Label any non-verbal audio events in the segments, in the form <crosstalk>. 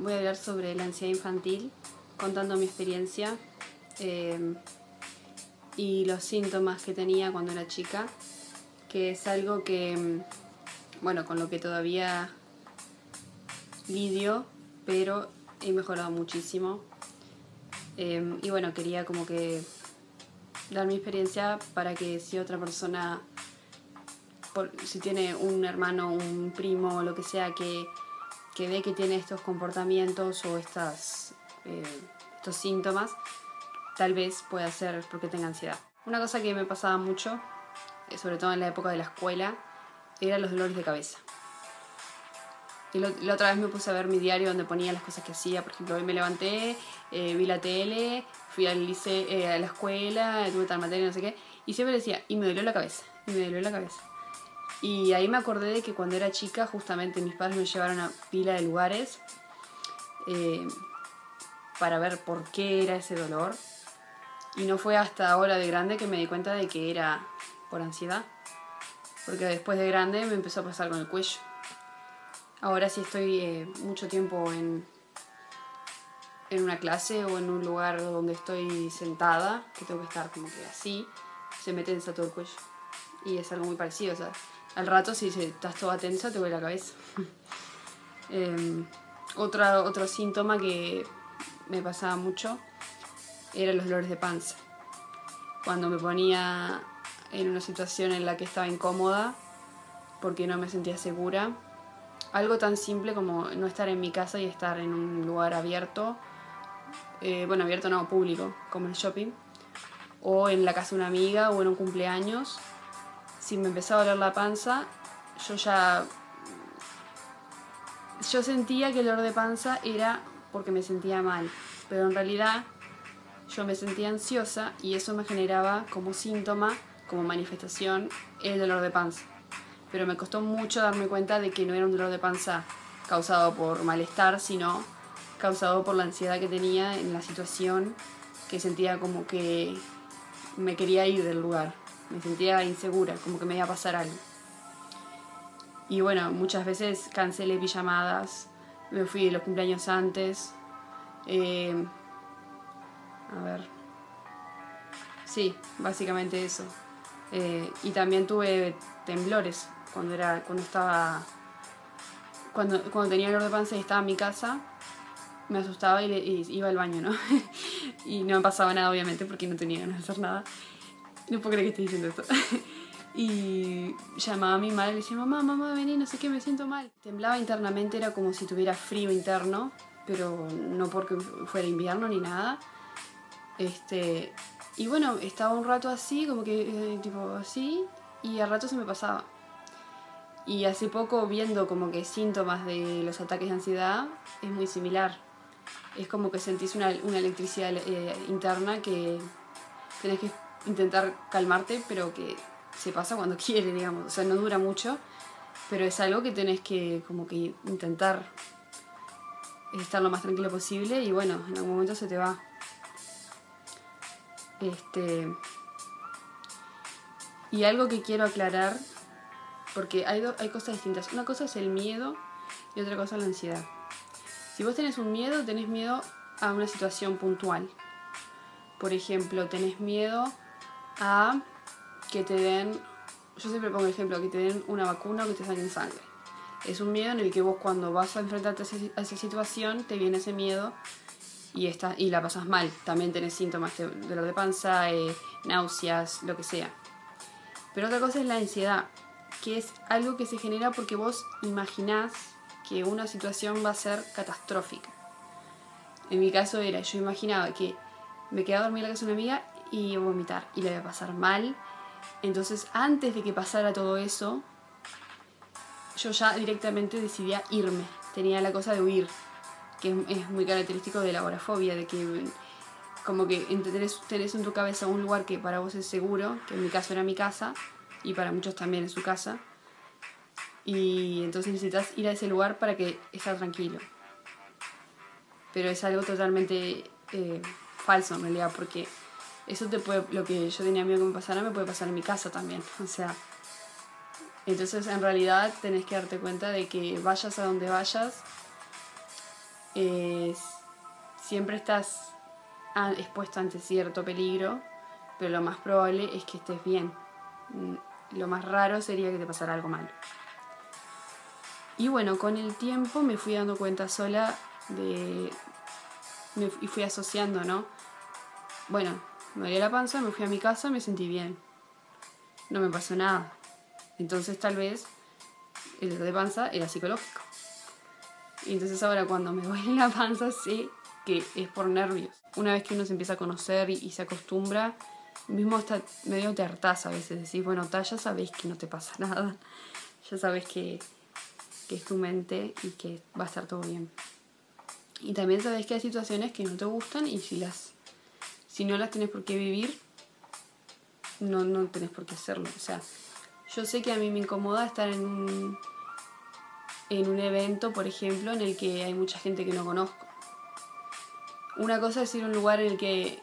voy a hablar sobre la ansiedad infantil, contando mi experiencia eh, y los síntomas que tenía cuando era chica, que es algo que, mm, bueno, con lo que todavía lidio, pero he mejorado muchísimo. Eh, y bueno, quería como que dar mi experiencia para que si otra persona, por, si tiene un hermano, un primo lo que sea que, que ve que tiene estos comportamientos o estas, eh, estos síntomas, tal vez pueda ser porque tenga ansiedad. Una cosa que me pasaba mucho, eh, sobre todo en la época de la escuela, eran los dolores de cabeza. Y la otra vez me puse a ver mi diario donde ponía las cosas que hacía. Por ejemplo, hoy me levanté, eh, vi la tele, fui al liceo, eh, a la escuela, tuve tal materia, no sé qué. Y siempre decía, y me dolió la cabeza, y me dolió la cabeza. Y ahí me acordé de que cuando era chica, justamente mis padres me llevaron a pila de lugares eh, para ver por qué era ese dolor. Y no fue hasta ahora de grande que me di cuenta de que era por ansiedad. Porque después de grande me empezó a pasar con el cuello. Ahora sí estoy eh, mucho tiempo en, en una clase o en un lugar donde estoy sentada, que tengo que estar como que así, se me tensa todo el cuello. Y es algo muy parecido, o sea, al rato si estás toda tensa te duele la cabeza. <laughs> eh, otra, otro síntoma que me pasaba mucho eran los dolores de panza. Cuando me ponía en una situación en la que estaba incómoda porque no me sentía segura, algo tan simple como no estar en mi casa y estar en un lugar abierto, eh, bueno, abierto no, público, como el shopping, o en la casa de una amiga o en un cumpleaños, si me empezaba a doler la panza, yo ya... Yo sentía que el dolor de panza era porque me sentía mal, pero en realidad yo me sentía ansiosa y eso me generaba como síntoma, como manifestación, el dolor de panza. Pero me costó mucho darme cuenta de que no era un dolor de panza causado por malestar, sino causado por la ansiedad que tenía en la situación, que sentía como que me quería ir del lugar, me sentía insegura, como que me iba a pasar algo. Y bueno, muchas veces cancelé pijamadas, me fui de los cumpleaños antes. Eh, a ver. Sí, básicamente eso. Eh, y también tuve temblores cuando era cuando estaba cuando, cuando tenía dolor de panza y estaba en mi casa me asustaba y, iba al baño no <laughs> y no me pasaba nada obviamente porque no tenía ganas de hacer nada no puedo creer que esté diciendo esto. <laughs> Y llamaba a mi madre y le decía mamá mamá vení no sé qué me siento mal temblaba internamente era como si tuviera frío interno pero no porque fuera invierno ni nada. Este y bueno estaba un rato así como que eh, tipo así y al rato se me pasaba. Y hace poco viendo como que síntomas de los ataques de ansiedad es muy similar. Es como que sentís una, una electricidad eh, interna que tenés que intentar calmarte, pero que se pasa cuando <laughs> quiere, digamos. O sea, no dura mucho, pero es algo que tenés que como que intentar estar lo más tranquilo posible y bueno, en algún momento se te va. Este. Y algo que quiero aclarar porque hay, hay cosas distintas. Una cosa es el miedo y otra cosa es la ansiedad. Si vos tenés un miedo, tenés miedo a una situación puntual. Por ejemplo, tenés miedo a que te den, yo siempre pongo el ejemplo, que te den una vacuna o que te saquen sangre. Es un miedo en el que vos cuando vas a enfrentarte a esa situación te viene ese miedo y, está, y la pasas mal. También tenés síntomas de dolor de panza, eh, náuseas, lo que sea. Pero otra cosa es la ansiedad que es algo que se genera porque vos imaginás que una situación va a ser catastrófica. En mi caso era, yo imaginaba que me quedaba a dormir en la casa de una amiga y vomitar y le iba a pasar mal. Entonces, antes de que pasara todo eso, yo ya directamente decidía irme. Tenía la cosa de huir, que es muy característico de la agorafobia, de que como que tenés, tenés en tu cabeza un lugar que para vos es seguro, que en mi caso era mi casa, y para muchos también en su casa. Y entonces necesitas ir a ese lugar para que estés tranquilo. Pero es algo totalmente eh, falso en realidad, porque eso te puede, lo que yo tenía miedo que me pasara, me puede pasar en mi casa también. O sea, entonces en realidad tenés que darte cuenta de que vayas a donde vayas, siempre estás expuesto ante cierto peligro, pero lo más probable es que estés bien. Mm, lo más raro sería que te pasara algo malo. Y bueno, con el tiempo me fui dando cuenta sola de... y fui asociando, ¿no? Bueno, me dolía la panza, me fui a mi casa, me sentí bien. No me pasó nada. Entonces tal vez el dolor de panza era psicológico. Y entonces ahora cuando me <laughs> duele la panza sé que es por nervios. Una vez que uno se empieza a conocer y, se acostumbra, mismo está medio te hartás a veces. Decís, bueno, ya sabes que no te pasa <laughs> nada. Ya sabes que que es tu mente y que va a estar todo bien. Y también sabes que hay situaciones que no te gustan y si las si no las tienes por qué vivir, no, no tenés por qué hacerlo. O sea, yo sé que a mí me incomoda estar en un, en un evento, por ejemplo, en el que hay mucha gente que no conozco. Una cosa es ir a un lugar en el que,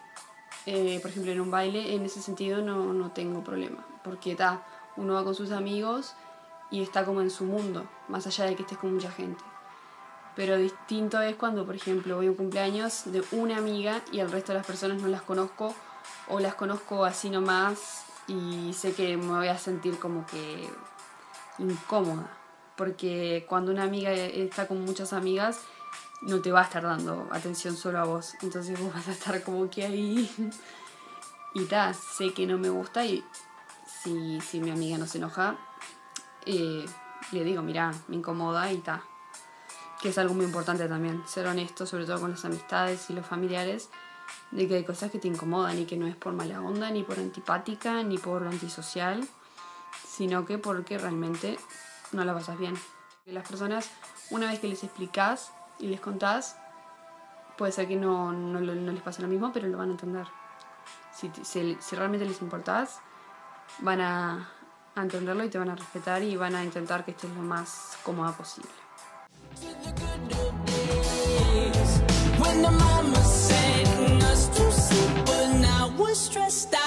eh, por ejemplo, en un baile, en ese sentido no, no tengo problema. Porque está uno va con sus amigos y está como en su mundo, más allá de que estés con mucha gente. Pero distinto es cuando, por ejemplo, voy a un cumpleaños de una amiga y el resto de las personas no las conozco o las conozco así nomás y sé que me voy a sentir como que incómoda. Porque cuando una amiga está con muchas amigas, no te va a estar dando atención solo a vos. Entonces vos <laughs> vas a estar como que ahí. Y ta, sé que no me gusta y si, si mi amiga no se enoja, y le digo, mira, me incomoda y ta. Que es algo muy importante también, ser honesto, sobre todo con las amistades y los familiares, de que hay cosas que te incomodan y que no es por mala onda, ni por antipática, ni por antisocial, sino que porque realmente no la pasas bien. Las personas, una vez que les explicas y les contás, puede ser que no, no, les pase lo mismo, pero lo van a entender. Si realmente les importás, van a, a entenderlo y te van a respetar y van a intentar que estés lo más cómoda posible. When mama but now we're stressed out.